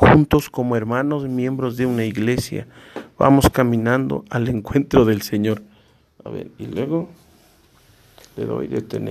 juntos como hermanos miembros de una iglesia. Vamos caminando al encuentro del Señor. A ver, y luego le doy detener.